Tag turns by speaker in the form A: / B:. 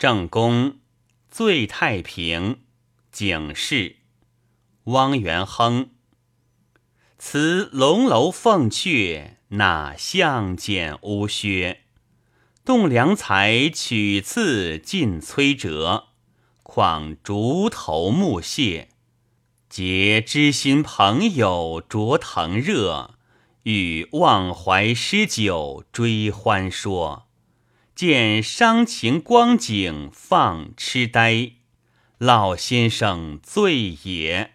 A: 正宫醉太平，景氏汪元亨。辞龙楼凤阙，哪相见乌靴？栋梁才取次尽摧折，况竹头木屑。结知心朋友灼腾热，欲忘怀诗酒追欢说。见伤情光景放痴呆，老先生醉也。